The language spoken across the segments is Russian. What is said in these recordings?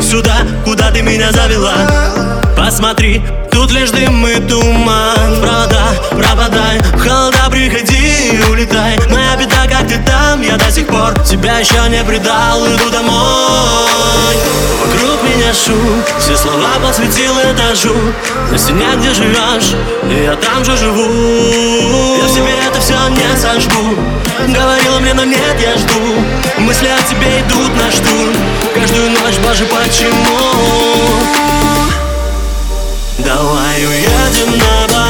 сюда, куда ты меня завела. Посмотри, тут лишь дым и туман. Правда, пропадай, холода приходи и улетай я до сих пор Тебя еще не предал, иду домой. Вокруг меня шум. Все слова посвятил этажу На стене, где живешь Я там же живу. Я в себе это все не сожгу. Говорила мне, но нет, я жду. Мысли о тебе идут на штурм. Каждую ночь, боже, почему? Давай уедем на Бали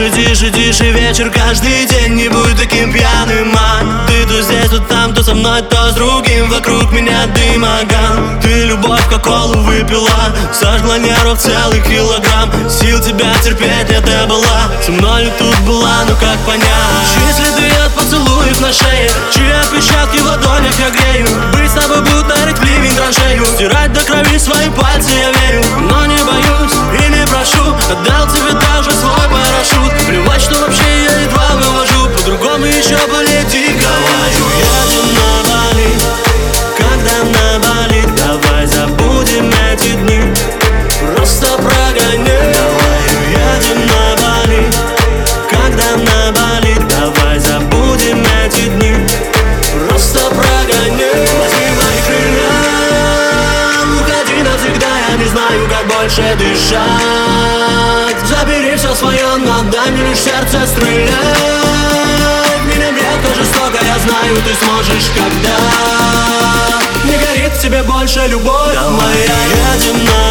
Тише, тише, тише вечер каждый день. Не будь таким пьяным, а. Ты то здесь, то там, то со мной, то с другим. Вокруг меня дымоган Ты любовь как колу выпила. Сожгла нервов целый килограмм. Сил тебя терпеть нет, я была. Со мною тут была, ну как понять? Чьи следы от поцелуев на шее. Чьи отпечатки в ладонях я грею. Быть с тобой будто рыть ливень траншею. Стирать до крови свои пальцы я верю. Но не боюсь и не прошу. Отдал тебе больше дышать. Забери все свое, но дай мне лишь сердце стрелять. Меня редко жестоко, я знаю, ты сможешь, когда Не горит в тебе больше любовь Моя